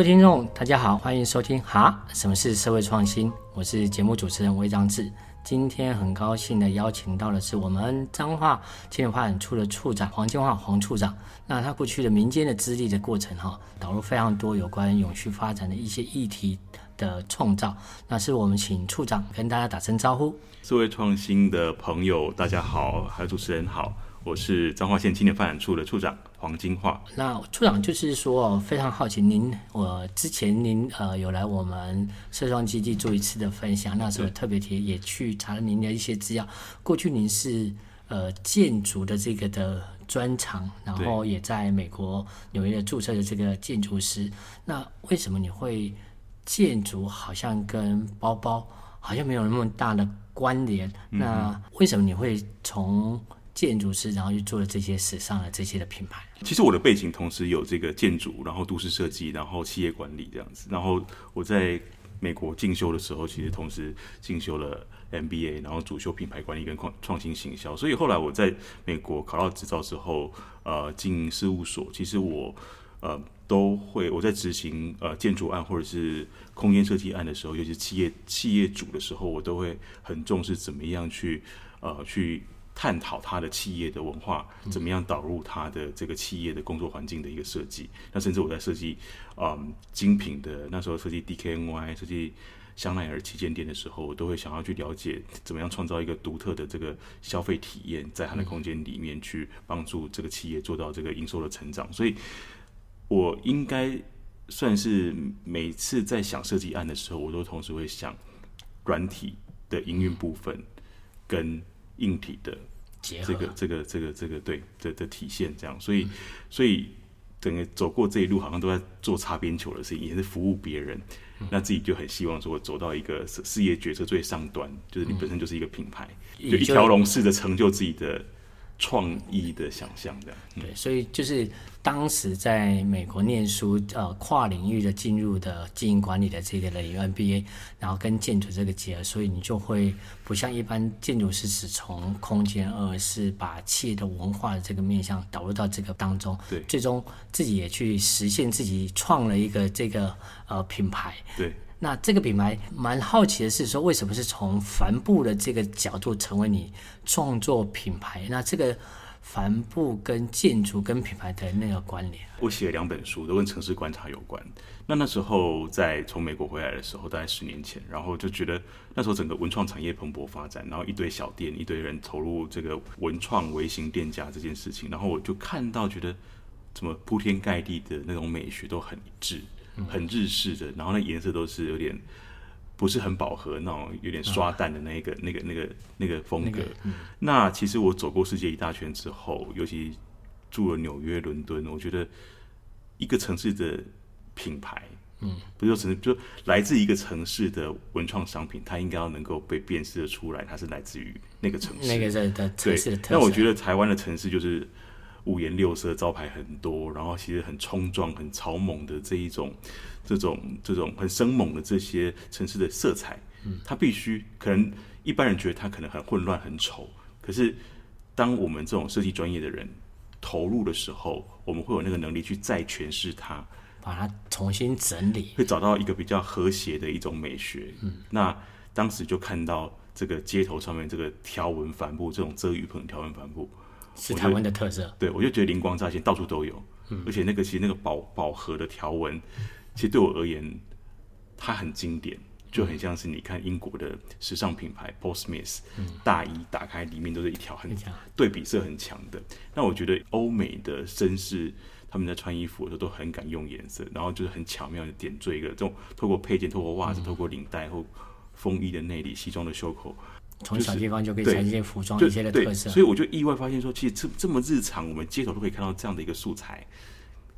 位听众，大家好，欢迎收听哈，什么是社会创新？我是节目主持人魏章志。今天很高兴的邀请到的是我们彰化青年发展处的处长黄金化黄处长。那他过去的民间的资历的过程哈，导入非常多有关永续发展的一些议题的创造。那是我们请处长跟大家打声招呼。社会创新的朋友，大家好，还有主持人好。我是彰化县青年发展处的处长黄金化。那处长就是说，非常好奇您，我之前您呃有来我们社创基地做一次的分享，那时候特别提也去查了您的一些资料。过去您是呃建筑的这个的专长，然后也在美国纽约注册的这个建筑师。那为什么你会建筑好像跟包包好像没有那么大的关联？嗯、那为什么你会从建筑师，然后去做了这些时尚的这些的品牌。其实我的背景同时有这个建筑，然后都市设计，然后企业管理这样子。然后我在美国进修的时候，其实同时进修了 MBA，然后主修品牌管理跟创创新行销。所以后来我在美国考到执照之后，呃，进事务所，其实我呃都会我在执行呃建筑案或者是空间设计案的时候，尤其是企业企业主的时候，我都会很重视怎么样去呃去。探讨他的企业的文化怎么样导入他的这个企业的工作环境的一个设计。那甚至我在设计，嗯，精品的那时候设计 DKNY 设计香奈儿旗舰店的时候，我都会想要去了解怎么样创造一个独特的这个消费体验，在他的空间里面去帮助这个企业做到这个营收的成长。所以，我应该算是每次在想设计案的时候，我都同时会想软体的营运部分跟硬体的。这个这个这个这个对的的体现这样，所以所以整个走过这一路，好像都在做擦边球的事情，也是服务别人，那自己就很希望说走到一个事业决策最上端，就是你本身就是一个品牌，就一条龙式的成就自己的。创意的想象这样，对，所以就是当时在美国念书，呃，跨领域的进入的经营管理的这个领域 MBA，然后跟建筑这个结合，所以你就会不像一般建筑师只从空间，而是把企业的文化的这个面向导入到这个当中，对，最终自己也去实现自己创了一个这个呃品牌，对。那这个品牌蛮好奇的是说，为什么是从帆布的这个角度成为你创作品牌？那这个帆布跟建筑跟品牌的那个关联？我写了两本书，都跟城市观察有关。那那时候在从美国回来的时候，大概十年前，然后就觉得那时候整个文创产业蓬勃发展，然后一堆小店，一堆人投入这个文创微型店家这件事情，然后我就看到觉得怎么铺天盖地的那种美学都很一致。很日式的，然后那颜色都是有点不是很饱和那种，有点刷淡的那个、那个、那个、那个风格。那其实我走过世界一大圈之后，尤其住了纽约、伦敦，我觉得一个城市的品牌，嗯，不是说城市，就来自一个城市的文创商品，它应该要能够被辨识的出来，它是来自于那个城市。那个在的城市的特色。那我觉得台湾的城市就是。五颜六色，招牌很多，然后其实很冲撞、很草猛的这一种、这种、这种很生猛的这些城市的色彩，嗯，它必须可能一般人觉得它可能很混乱、很丑，可是当我们这种设计专业的人投入的时候，我们会有那个能力去再诠释它，把它重新整理，会找到一个比较和谐的一种美学。嗯，那当时就看到这个街头上面这个条纹帆布，这种遮雨棚条纹帆布。是台湾的特色，对，我就觉得灵光乍现，到处都有，嗯、而且那个其实那个饱饱和的条纹，其实对我而言，它很经典，就很像是你看英国的时尚品牌 Paul Smith，嗯、大衣打开里面都是一条很对比色很强的。那我觉得欧美的绅士他们在穿衣服的时候都很敢用颜色，然后就是很巧妙的点缀一个这种透过配件、透过袜子、透过领带或风衣的内里、西装的袖口。从小地方就可以展现服装一些的特色，所以我就意外发现说，其实这这么日常，我们街头都可以看到这样的一个素材。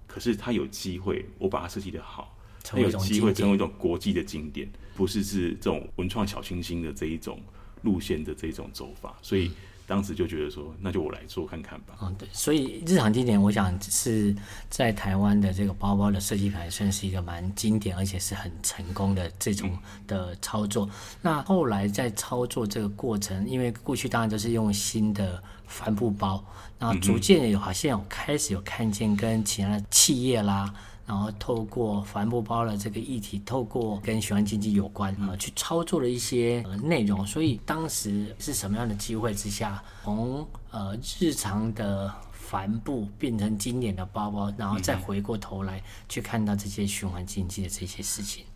可是它有机会，我把它设计的好，它有机会成为一种国际的经典，不是是这种文创小清新的这一种路线的这一种走法，所以。当时就觉得说，那就我来做看看吧。嗯，对，所以日常经典，我想是在台湾的这个包包的设计牌，算是一个蛮经典，而且是很成功的这种的操作。嗯、那后来在操作这个过程，因为过去当然都是用新的帆布包，那逐渐有好像有开始有看见跟其他的企业啦，然后透过帆布包的这个议题，透过跟循环经济有关啊、呃，去操作了一些、呃、内容。所以当时是什么样的机会之下，从呃日常的帆布变成经典的包包，然后再回过头来去看到这些循环经济的这些事情。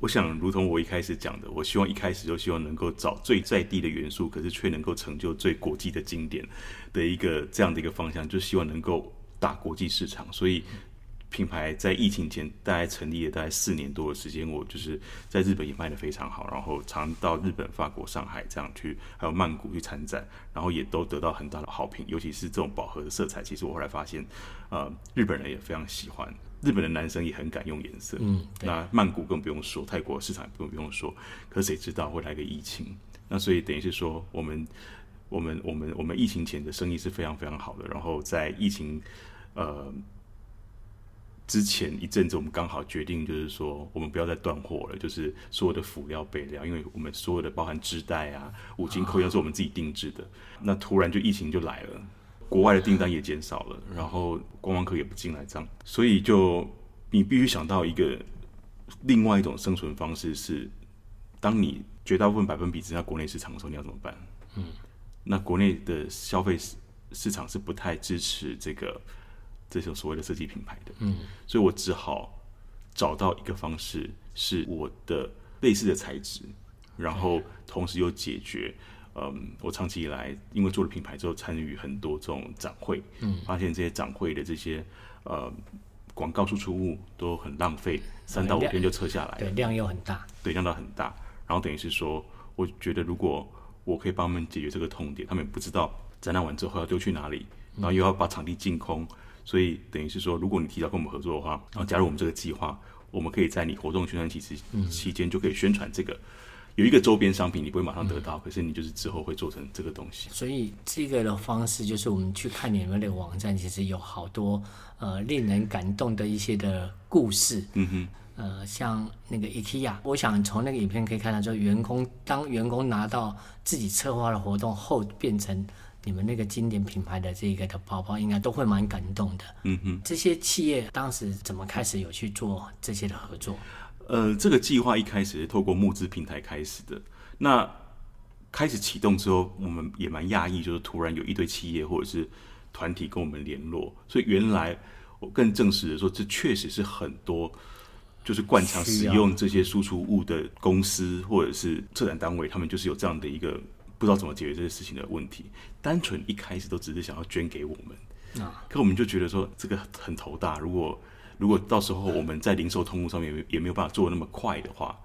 我想，如同我一开始讲的，我希望一开始就希望能够找最在地的元素，可是却能够成就最国际的经典的一个这样的一个方向，就希望能够打国际市场。所以，品牌在疫情前大概成立了大概四年多的时间，我就是在日本也卖的非常好，然后常到日本、法国、上海这样去，还有曼谷去参展，然后也都得到很大的好评。尤其是这种饱和的色彩，其实我后来发现，呃，日本人也非常喜欢。日本的男生也很敢用颜色，嗯，那曼谷更不用说，泰国市场也不用不用说，可是谁知道会来个疫情？那所以等于是说，我们我们我们我们疫情前的生意是非常非常好的，然后在疫情呃之前一阵子，我们刚好决定就是说，我们不要再断货了，就是所有的辅料备料，因为我们所有的包含织带啊、五金扣要是我们自己定制的，那突然就疫情就来了。国外的订单也减少了，然后观光客也不进来，这样，所以就你必须想到一个另外一种生存方式是，当你绝大部分百分比只在国内市场的时候，你要怎么办？嗯，那国内的消费市市场是不太支持这个这种所谓的设计品牌的，嗯，所以我只好找到一个方式，是我的类似的材质，然后同时又解决。嗯，我长期以来因为做了品牌之后，参与很多这种展会，嗯，发现这些展会的这些呃广告输出物都很浪费，三到五天就撤下来，对，量又很大，对，量到很大，然后等于是说，我觉得如果我可以帮他们解决这个痛点，他们也不知道展览完之后要丢去哪里，然后又要把场地净空，所以等于是说，如果你提早跟我们合作的话，然后加入我们这个计划，我们可以在你活动宣传期期期间就可以宣传这个。有一个周边商品，你不会马上得到，嗯，可是你就是之后会做成这个东西。所以这个的方式就是我们去看你们的网站，其实有好多呃令人感动的一些的故事。嗯哼，呃，像那个 IKEA，我想从那个影片可以看到，就员工当员工拿到自己策划的活动后，变成你们那个经典品牌的这个的包包，应该都会蛮感动的。嗯哼，这些企业当时怎么开始有去做这些的合作？呃，这个计划一开始是透过募资平台开始的。那开始启动之后，我们也蛮讶异，就是突然有一堆企业或者是团体跟我们联络。所以原来我更证实的说，这确实是很多就是惯常使用这些输出物的公司或者是策展单位，他们就是有这样的一个不知道怎么解决这些事情的问题。单纯一开始都只是想要捐给我们，啊，可我们就觉得说这个很头大，如果。如果到时候我们在零售通路上面也没有办法做得那么快的话，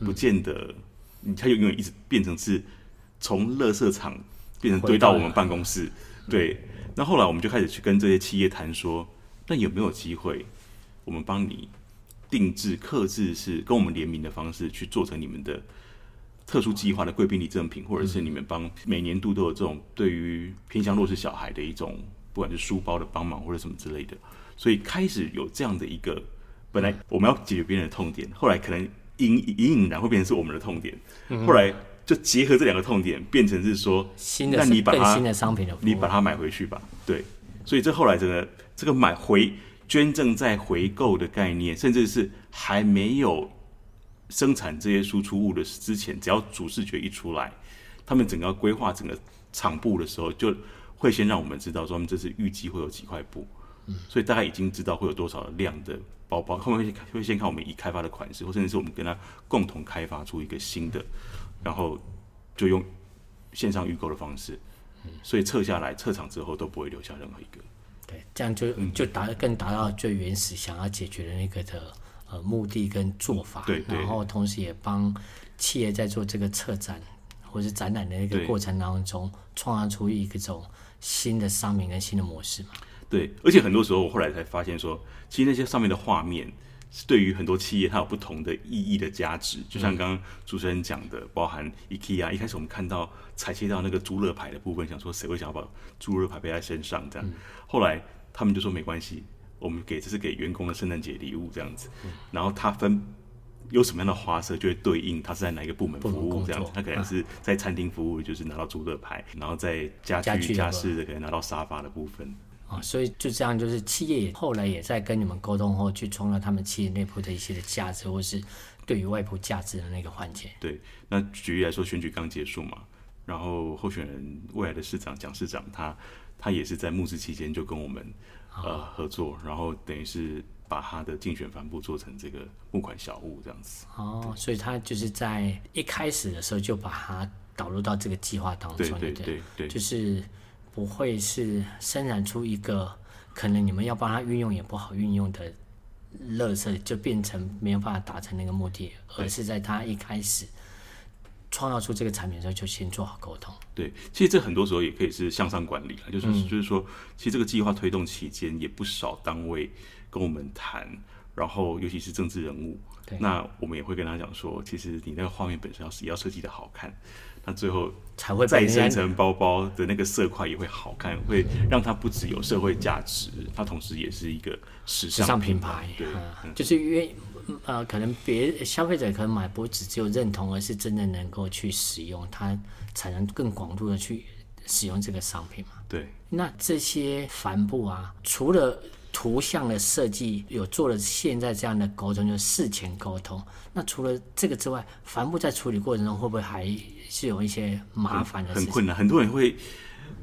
不见得，它就永远一直变成是从垃圾场变成堆到我们办公室。对，那后来我们就开始去跟这些企业谈说，那有没有机会，我们帮你定制、刻制，是跟我们联名的方式去做成你们的特殊计划的贵宾礼赠品，或者是你们帮每年度都有这种对于偏向弱势小孩的一种，不管是书包的帮忙或者什么之类的。所以开始有这样的一个，本来我们要解决别人的痛点，后来可能隐隐隐然会变成是我们的痛点，后来就结合这两个痛点，变成是说，新的那你把它新的商品的，你把它买回去吧。对，所以这后来真的这个买回捐赠再回购的概念，甚至是还没有生产这些输出物的之前，只要主视觉一出来，他们整个规划整个场布的时候，就会先让我们知道说，他们这次预计会有几块布。所以大概已经知道会有多少量的包包，后面会会先看我们已开发的款式，或甚至是我们跟他共同开发出一个新的，然后就用线上预购的方式，所以撤下来撤场之后都不会留下任何一个。对，这样就就达更达到最原始想要解决的那个的呃目的跟做法。对，然后同时也帮企业在做这个策展或是展览的那个过程当中，创造出一个种新的商品跟新的模式嘛。对，而且很多时候我后来才发现说，其实那些上面的画面是对于很多企业它有不同的意义的价值。就像刚刚主持人讲的，包含 IKEA，一开始我们看到裁切到那个猪肋排的部分，想说谁会想要把猪肋排背在身上这样。后来他们就说没关系，我们给这是给员工的圣诞节礼物这样子。然后他分有什么样的花色，就会对应他是在哪一个部门服务这样子。他可能是在餐厅服务，就是拿到猪肋排；然后在家具家饰的可能拿到沙发的部分。啊，所以就这样，就是企业也后来也在跟你们沟通后，去创造他们企业内部的一些的价值，或是对于外部价值的那个环节。对，那举例来说，选举刚结束嘛，然后候选人未来的市长蒋市长，他他也是在募资期间就跟我们呃合作，然后等于是把他的竞选帆布做成这个募款小物这样子。哦，所以他就是在一开始的时候就把它导入到这个计划当中，对对对，就是。不会是生产出一个可能你们要帮他运用也不好运用的垃圾，就变成没有办法达成那个目的，而是在他一开始创造出这个产品的时候就先做好沟通。对，其实这很多时候也可以是向上管理，就是、嗯、就是说，其实这个计划推动期间也不少单位跟我们谈，然后尤其是政治人物，对，那我们也会跟他讲说，其实你那个画面本身要是也要设计的好看。那最后才会再生成包包的那个色块也会好看，会让它不只有社会价值，它同时也是一个时尚品牌。对，嗯、就是因为呃，可能别消费者可能买不只只有认同，而是真的能够去使用，它才能更广度的去使用这个商品嘛。对。那这些帆布啊，除了图像的设计有做了现在这样的沟通，就是事前沟通。那除了这个之外，帆布在处理过程中会不会还是有一些麻烦的事情？很困难，很多人会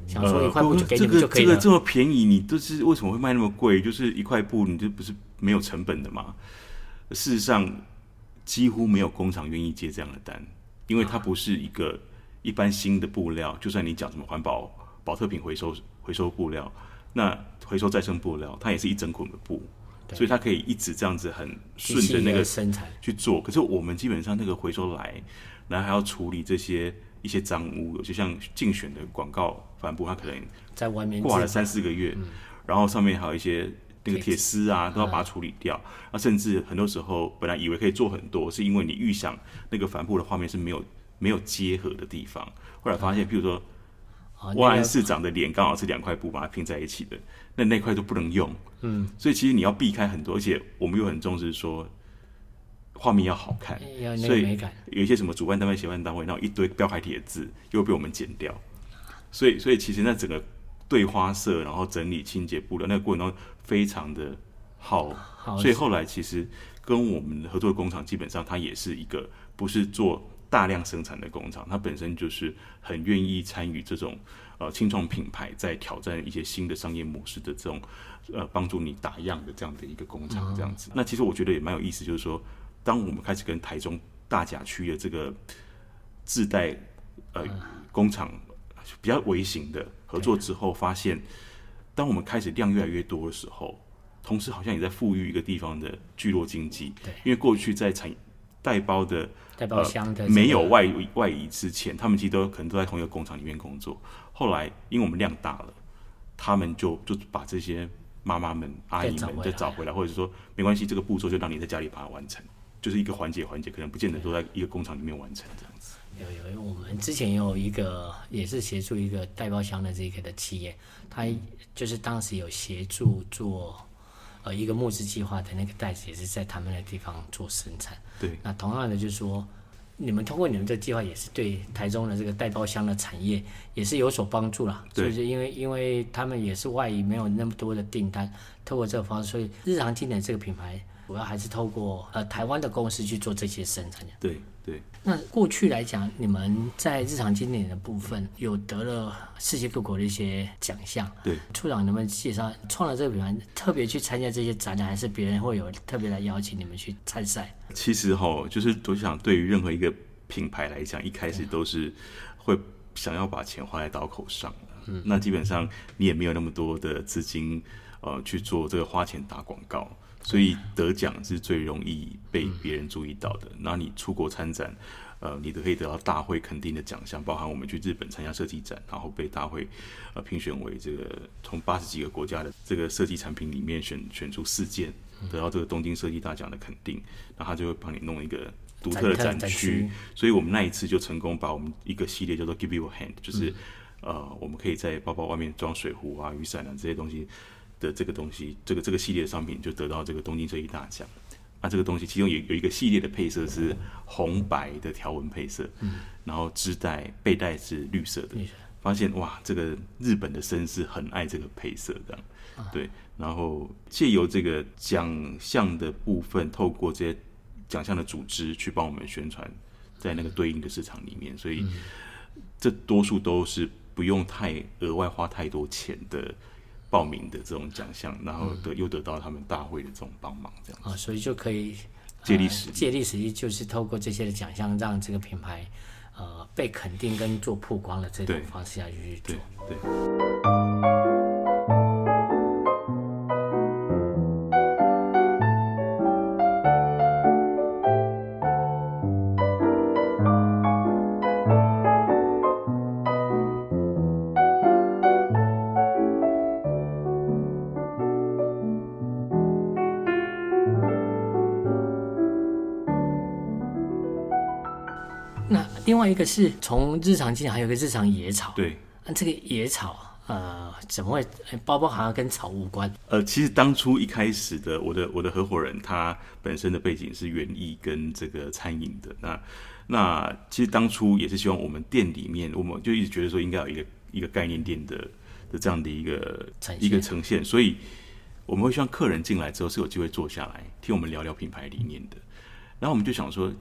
想说一块布就给你们就可以了。这个这个这么便宜，你都是为什么会卖那么贵？就是一块布，你这不是没有成本的吗？事实上，几乎没有工厂愿意接这样的单，因为它不是一个一般新的布料。就算你讲什么环保、保特品回收回收布料，那回收再生布料，它也是一整捆的布，所以它可以一直这样子很顺着那个生产去做。可是我们基本上那个回收来，然后还要处理这些一些脏污，就像竞选的广告帆布，它可能在外面挂了三四个月，然后上面还有一些那个铁丝啊，都要把它处理掉。那甚至很多时候本来以为可以做很多，是因为你预想那个帆布的画面是没有没有结合的地方，后来发现，譬如说。万安市长的脸刚好是两块布把它拼在一起的，那那块都不能用。嗯，所以其实你要避开很多，而且我们又很重视说画面要好看，所以有一些什么主办单位、协办单位，然后一堆标楷体的字又被我们剪掉。所以，所以其实那整个对花色，然后整理清洁布料那个过程中非常的好。所以后来其实跟我们合作的工厂，基本上它也是一个不是做。大量生产的工厂，它本身就是很愿意参与这种呃轻创品牌在挑战一些新的商业模式的这种呃帮助你打样的这样的一个工厂这样子。那其实我觉得也蛮有意思，就是说，当我们开始跟台中大甲区的这个自带呃工厂比较微型的合作之后，发现当我们开始量越来越多的时候，同时好像也在富裕一个地方的聚落经济。对，因为过去在产带包的。带包箱的、呃、没有外外移之前，他们其实都可能都在同一个工厂里面工作。后来因为我们量大了，他们就就把这些妈妈们、阿姨们再找回来，或者说没关系，这个步骤就让你在家里把它完成，就是一个环节环节，可能不见得都在一个工厂里面完成这样子。有有，我们之前有一个也是协助一个带包箱的这个的企业，他就是当时有协助做。呃，一个募资计划的那个袋子也是在他们的地方做生产。对，那同样的就是说，你们通过你们这计划，也是对台中的这个带包箱的产业也是有所帮助了。对，就是因为因为他们也是外移，没有那么多的订单，透过这个方式，所以日常经典这个品牌主要还是透过呃台湾的公司去做这些生产。对。对，那过去来讲，你们在日常经典的部分有得了世界各国的一些奖项。对，处长，能不能介绍创了这个品牌，特别去参加这些展览，还是别人会有特别来邀请你们去参赛？其实哈，就是我想，对于任何一个品牌来讲，一开始都是会想要把钱花在刀口上。嗯，那基本上你也没有那么多的资金，呃，去做这个花钱打广告。所以得奖是最容易被别人注意到的。那你出国参展，呃，你都可以得到大会肯定的奖项，包含我们去日本参加设计展，然后被大会呃评选为这个从八十几个国家的这个设计产品里面选选出四件，得到这个东京设计大奖的肯定，然后他就会帮你弄一个独特的展区。所以我们那一次就成功把我们一个系列叫做 Give You a Hand，就是呃，我们可以在包包外面装水壶啊、雨伞啊这些东西。的这个东西，这个这个系列的商品就得到这个东京设计大奖。那这个东西其中有有一个系列的配色是红白的条纹配色，嗯，然后织带背带是绿色的，发现哇，这个日本的绅士很爱这个配色，这样。对。然后借由这个奖项的部分，透过这些奖项的组织去帮我们宣传，在那个对应的市场里面，所以这多数都是不用太额外花太多钱的报名的这种奖项，然后得又得到他们大会的这种帮忙，这样啊，所以就可以借力使力，借力使力就是透过这些的奖项，让这个品牌呃被肯定跟做曝光的这种方式下去去做，对。对外一个是从日常经营，还有一个日常野草。对，那这个野草呃，怎么会包包好像跟草无关？呃，其实当初一开始的我的我的合伙人，他本身的背景是园艺跟这个餐饮的。那那其实当初也是希望我们店里面，我们就一直觉得说应该有一个一个概念店的的这样的一个一个呈现，所以我们会希望客人进来之后是有机会坐下来听我们聊聊品牌理念的。然后我们就想说。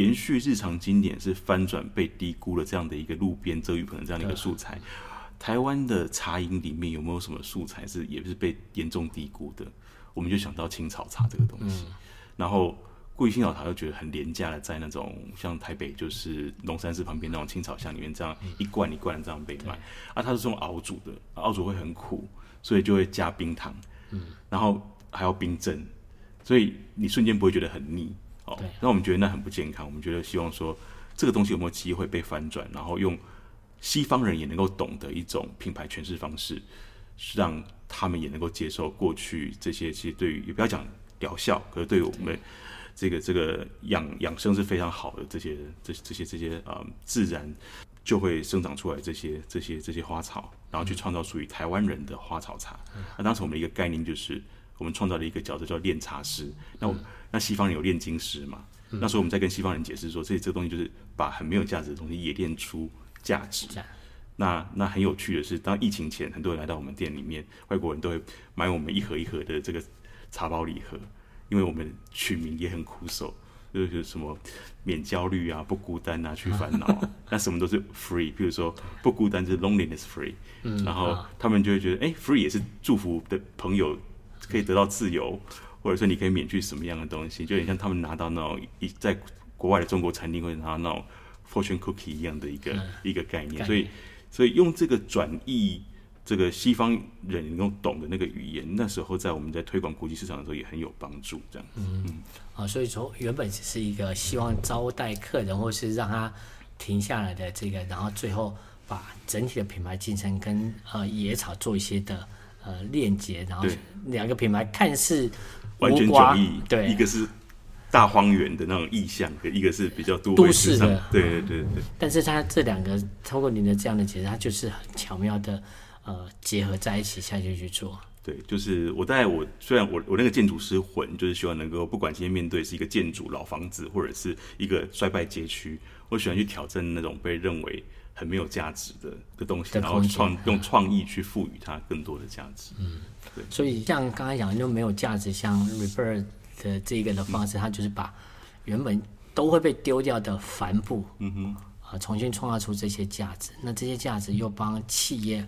延续日常经典是翻转被低估了这样的一个路边遮雨棚的这样的一个素材，台湾的茶饮里面有没有什么素材是也是被严重低估的？我们就想到青草茶这个东西，然后过去青草茶又觉得很廉价的，在那种像台北就是龙山寺旁边那种青草巷里面这样一罐一罐的这样被卖，啊，它是这种熬煮的，熬煮会很苦，所以就会加冰糖，嗯。然后还要冰镇，所以你瞬间不会觉得很腻。对，那我们觉得那很不健康。我们觉得希望说，这个东西有没有机会被翻转，然后用西方人也能够懂的一种品牌诠释方式，让他们也能够接受过去这些其实对于也不要讲疗效，可是对于我们这个这个养养生是非常好的这些这这些这些啊、嗯、自然就会生长出来这些这些这些花草，然后去创造属于台湾人的花草茶。那当时我们的一个概念就是，我们创造了一个角色叫炼茶师。那我。那西方人有炼金师嘛？嗯、那时候我们在跟西方人解释说，这这个东西就是把很没有价值的东西也炼出价值。那那很有趣的是，当疫情前，很多人来到我们店里面，外国人都会买我们一盒一盒的这个茶包礼盒，因为我们取名也很苦手，就是什么免焦虑啊、不孤单啊、去烦恼，那什么都是 free。比如说不孤单就是 loneliness free，、嗯、然后他们就会觉得，哎、欸、，free 也是祝福的朋友可以得到自由。或者说你可以免去什么样的东西，就有点像他们拿到那种一在国外的中国餐厅会拿到那种 fortune cookie 一样的一个、嗯、一个概念，所以所以用这个转译这个西方人能够懂的那个语言，那时候在我们在推广国际市场的时候也很有帮助，这样子。嗯嗯。啊，所以说原本只是一个希望招待客人或是让他停下来的这个，然后最后把整体的品牌精神跟呃野草做一些的呃链接，然后两个品牌看似。完全迥异，对，一个是大荒原的那种意象，一个是比较多都市的，对对对对。但是它这两个通过您的这样的解释，它就是很巧妙的呃结合在一起下去去做。对，就是我在我虽然我我那个建筑师魂，就是希望能够不管今天面对是一个建筑老房子，或者是一个衰败街区，我喜欢去挑战那种被认为很没有价值的的东西，然后创用创意去赋予它更多的价值。嗯。对，所以像刚才讲的就没有价值，像 Rebirth 的这个的方式，嗯、它就是把原本都会被丢掉的帆布，嗯哼，啊，重新创造出这些价值。那这些价值又帮企业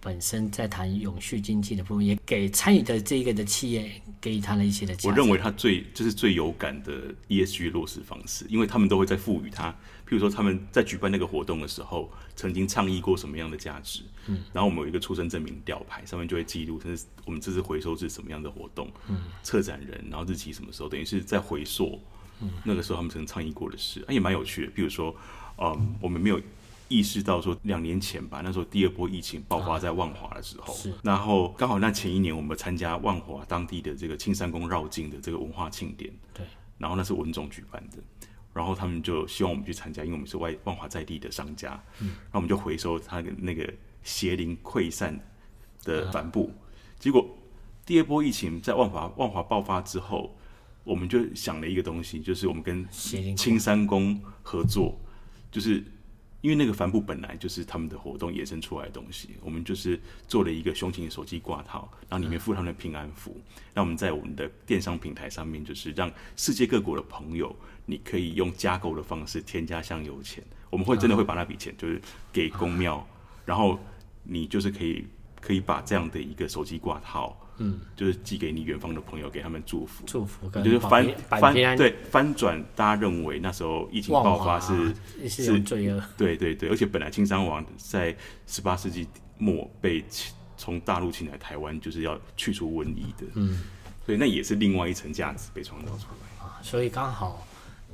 本身在谈永续经济的部分，也给参与的这个的企业给予他的一些的价值。我认为它最这、就是最有感的 ESG 落实方式，因为他们都会在赋予它。譬如说，他们在举办那个活动的时候，曾经倡议过什么样的价值？嗯，然后我们有一个出生证明吊牌，上面就会记录，这是我们这次回收是什么样的活动，嗯，策展人，然后日期什么时候，等于是在回溯，嗯，那个时候他们曾经倡议过的事，啊，也蛮有趣的。譬如说，嗯，我们没有意识到说，两年前吧，那时候第二波疫情爆发在万华的时候，是，然后刚好那前一年我们参加万华当地的这个青山宫绕境的这个文化庆典，对，然后那是文总举办的。然后他们就希望我们去参加，因为我们是外万华在地的商家，嗯，然后我们就回收他的那个邪灵溃散的帆布。啊、结果第二波疫情在万华万华爆发之后，我们就想了一个东西，就是我们跟青山宫合作，就是因因为那个帆布本来就是他们的活动衍生出来的东西，我们就是做了一个胸前手机挂套，然后里面附他们的平安符，那我们在我们的电商平台上面，就是让世界各国的朋友，你可以用加购的方式添加香油钱，我们会真的会把那笔钱就是给公庙，然后你就是可以可以把这样的一个手机挂套。嗯，就是寄给你远方的朋友，给他们祝福，祝福，就是翻翻对翻转，大家认为那时候疫情爆发是是罪恶，对对对，而且本来青山王在十八世纪末被从大陆请来台湾，就是要去除瘟疫的，嗯，所以那也是另外一层价值被创造出来。啊，所以刚好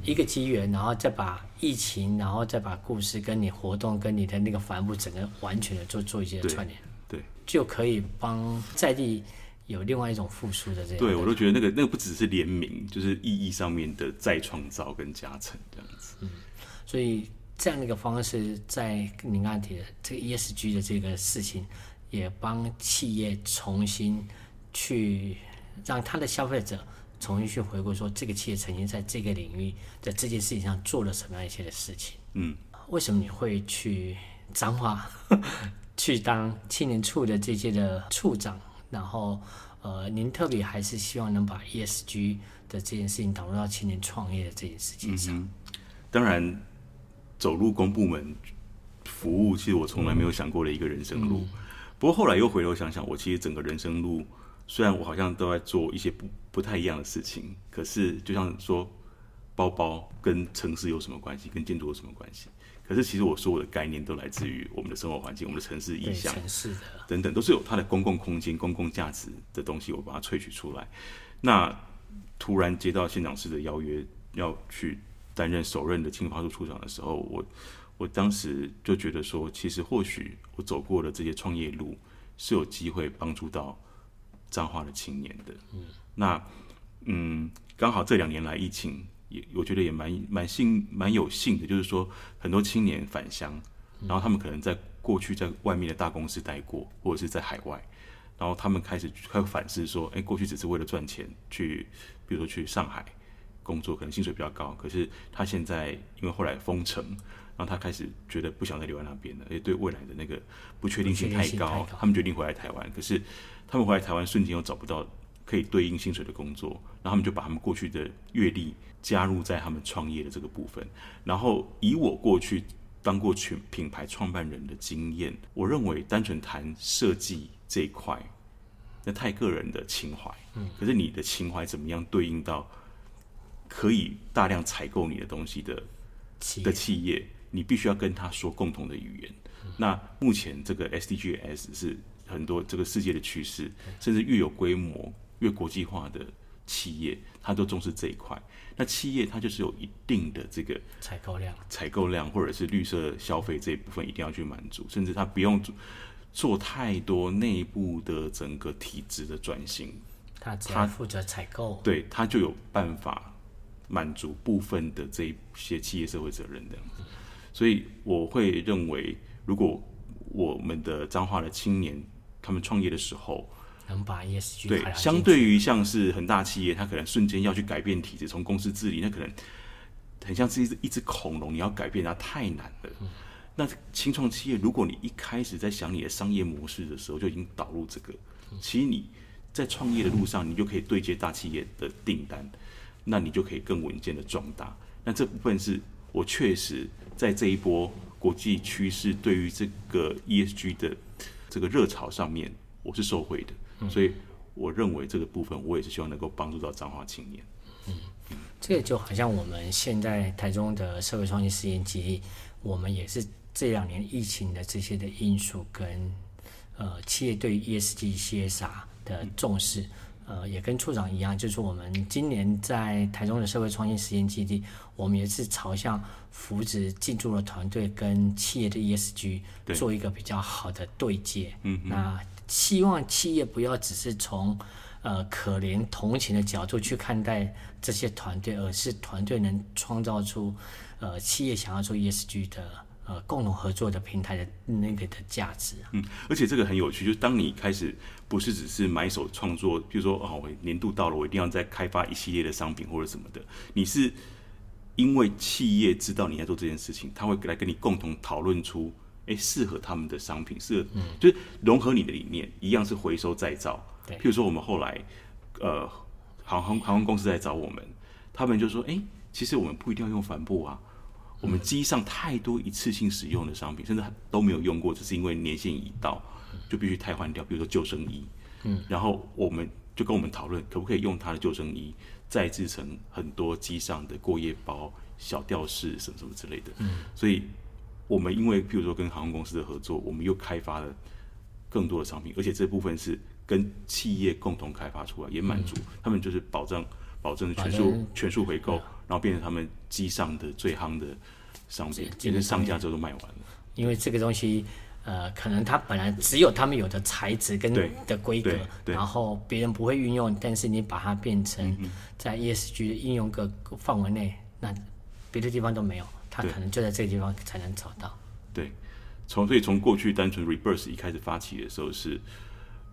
一个机缘，然后再把疫情，然后再把故事跟你活动跟你的那个帆布整个完全的做做一些串联，对，就可以帮在地。有另外一种复苏的这样，对我都觉得那个那个不只是联名，就是意义上面的再创造跟加成这样子。嗯，所以这样的一个方式，在您刚才提的这个 ESG 的这个事情，也帮企业重新去让他的消费者重新去回顾，说这个企业曾经在这个领域在这件事情上做了什么样一些的事情。嗯，为什么你会去彰化 去当青年处的这些的处长？然后，呃，您特别还是希望能把 ESG 的这件事情导入到青年创业的这件事情上。嗯、当然，走入公部门服务，其实我从来没有想过的一个人生路。嗯、不过后来又回头想想，我其实整个人生路，虽然我好像都在做一些不不太一样的事情，可是就像说，包包跟城市有什么关系？跟建筑有什么关系？可是其实我所有的概念都来自于我们的生活环境，我们的城市意象，城市的等等，都是有它的公共空间、公共价值的东西，我把它萃取出来。那突然接到县长室的邀约，要去担任首任的青花处处长的时候，我我当时就觉得说，其实或许我走过的这些创业路是有机会帮助到彰化的青年的。嗯，那嗯，刚好这两年来疫情。也我觉得也蛮蛮幸蛮有幸的，就是说很多青年返乡，然后他们可能在过去在外面的大公司待过，或者是在海外，然后他们开始开始反思说，哎，过去只是为了赚钱去，比如说去上海工作，可能薪水比较高，可是他现在因为后来封城，然后他开始觉得不想再留在那边了，而且对未来的那个不确定性太高，太高，他们决定回来台湾，可是他们回来台湾瞬间又找不到可以对应薪水的工作，然后他们就把他们过去的阅历。加入在他们创业的这个部分，然后以我过去当过全品牌创办人的经验，我认为单纯谈设计这一块，那太个人的情怀。嗯，可是你的情怀怎么样对应到可以大量采购你的东西的的企业，你必须要跟他说共同的语言。那目前这个 SDGs 是很多这个世界的趋势，甚至越有规模、越国际化的企业，他都重视这一块。那企业它就是有一定的这个采购量，采购量或者是绿色消费这一部分一定要去满足，甚至它不用做做太多内部的整个体制的转型，他只要负责采购，对，它就有办法满足部分的这一些企业社会责任的。所以我会认为，如果我们的彰化的青年他们创业的时候，能把 ESG 对，相对于像是很大企业，它可能瞬间要去改变体制，从公司治理，那可能很像是一只一只恐龙，你要改变它太难了。嗯、那青创企业，如果你一开始在想你的商业模式的时候就已经导入这个，嗯、其实你在创业的路上，你就可以对接大企业的订单，嗯、那你就可以更稳健的壮大。那这部分是我确实在这一波国际趋势对于这个 ESG 的这个热潮上面，我是受惠的。所以，我认为这个部分，我也是希望能够帮助到彰化青年。嗯，这个就好像我们现在台中的社会创新实验基地，我们也是这两年疫情的这些的因素跟呃企业对于 ESG、CSR 的重视，呃，也跟处长一样，就是我们今年在台中的社会创新实验基地，我们也是朝向扶植进驻的团队跟企业的 ESG 做一个比较好的对接。嗯，那。希望企业不要只是从，呃，可怜同情的角度去看待这些团队，而是团队能创造出，呃，企业想要做 ESG 的，呃，共同合作的平台的那个的价值。啊嗯，而且这个很有趣，就是当你开始不是只是买手创作，比如说哦，我年度到了，我一定要再开发一系列的商品或者什么的，你是因为企业知道你在做这件事情，他会来跟你共同讨论出，哎，适合他们的商品，适合，嗯，就是融合你的理念，一样是回收再造。对，譬如说我们后来，呃，航空航空公司在找我们，他们就说，哎，其实我们不一定要用帆布啊，我们机上太多一次性使用的商品，甚至都没有用过，只是因为年限已到，就必须汰换掉，比如说救生衣，嗯，然后我们就跟我们讨论，可不可以用他的救生衣。再制成很多机上的过夜包、小吊饰什么什么之类的，嗯，所以我们因为譬如说跟航空公司的合作，我们又开发了更多的商品，而且这部分是跟企业共同开发出来，也满足他们就是保证保证全数全数回购，然后变成他们机上的最夯的商品，变成上架之后都卖完了，因为这个东西。呃，可能它本来只有他们有的材质跟的规格，然后别人不会运用，但是你把它变成在 ESG 的应用个范围内，那别的地方都没有，它可能就在这个地方才能找到。对，从所以从过去单纯 Reverse 一开始发起的时候是，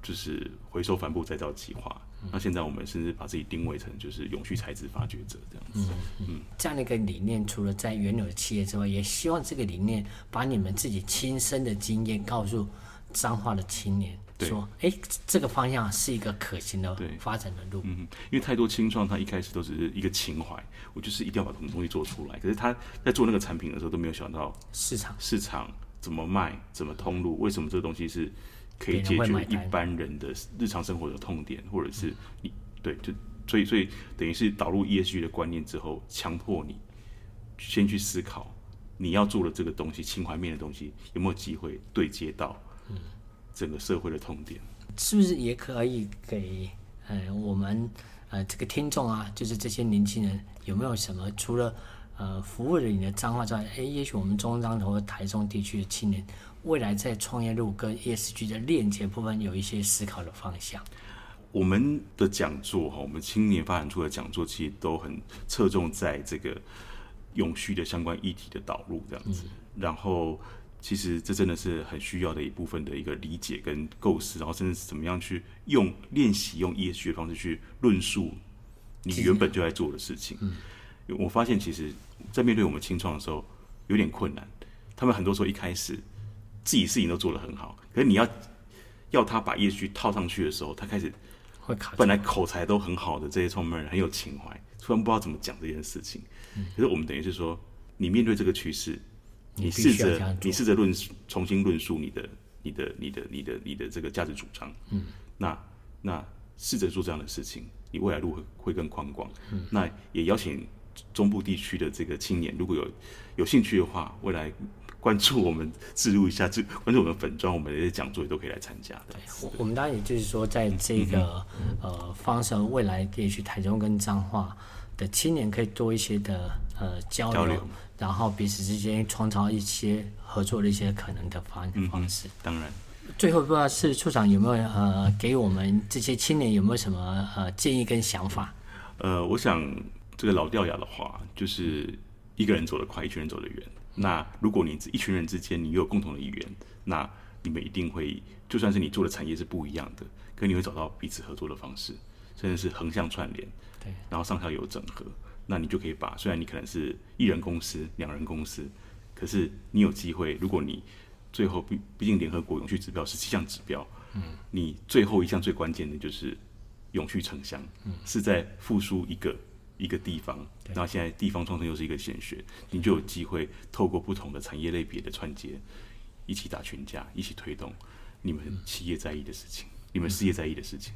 就是回收帆布再造计划。那现在我们甚至把自己定位成就是永续材质发掘者这样子，嗯嗯，这样的一个理念，除了在原有的企业之外，也希望这个理念把你们自己亲身的经验告诉彰化的青年，说，哎，这个方向是一个可行的发展的路。嗯，因为太多青创，他一开始都只是一个情怀，我就是一定要把什么东西做出来，可是他在做那个产品的时候都没有想到市场，市场怎么卖，怎么通路，为什么这个东西是。可以解决一般人的日常生活的痛点，或者是你对，就所以所以等于是导入 ESG 的观念之后，强迫你先去思考你要做的这个东西，情怀面的东西有没有机会对接到整个社会的痛点？是不是也可以给呃我们呃这个听众啊，就是这些年轻人有没有什么除了呃服务了你的脏话之外，哎，也许我们中彰投和台中地区的青年。未来在创业路跟 ESG 的链接部分有一些思考的方向。我们的讲座哈，我们青年发展处的讲座其实都很侧重在这个永续的相关议题的导入这样子。嗯、然后，其实这真的是很需要的一部分的一个理解跟构思，然后甚至是怎么样去用练习用 ESG 的方式去论述你原本就在做的事情。嗯、我发现其实，在面对我们青创的时候有点困难，他们很多时候一开始。自己事情都做得很好，可是你要要他把 ESG 套上去的时候，他开始会卡。本来口才都很好的这些创办人很有情怀，突然不知道怎么讲这件事情。嗯、可是我们等于是说，你面对这个趋势，你试着你试着论重新论述你的你的你的你的你的，你的这个价值主张。嗯，那那试着做这样的事情，你未来路会会更宽广。嗯，那也邀请中部地区的这个青年，如果有有兴趣的话，未来。关注我们，记录一下，关注我们粉专，我们的一些讲座也都可以来参加的。我我们当然也就是说，在这个、嗯、呃方向，未来也许台中跟彰化的青年可以多一些的呃交流，交流然后彼此之间创造一些合作的一些可能的方方式。嗯、当然，最后不知道是处长有没有呃给我们这些青年有没有什么呃建议跟想法？呃，我想这个老掉牙的话，就是一个人走得快，一群人走得远。那如果你一群人之间你有共同的语言，那你们一定会，就算是你做的产业是不一样的，可你会找到彼此合作的方式，甚至是横向串联，对，然后上下游整合，那你就可以把，虽然你可能是一人公司、两人公司，可是你有机会，如果你最后毕毕竟联合国永续指标是七项指标，嗯，你最后一项最关键的就是永续城乡，嗯，是在复苏一个。一个地方，然后现在地方创生又是一个显学，你就有机会透过不同的产业类别的串接，一起打群架，一起推动你们企业在意的事情，嗯、你们事业在意的事情。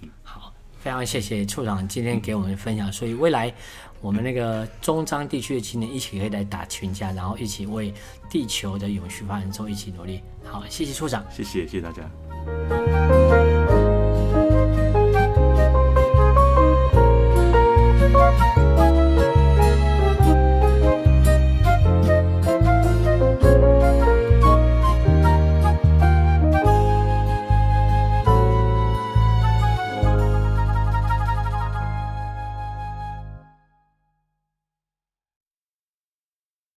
嗯，好，非常谢谢处长今天给我们分享。所以未来我们那个中彰地区的青年一起可以来打群架，然后一起为地球的永续发展做一起努力。好，谢谢处长，谢谢谢谢大家。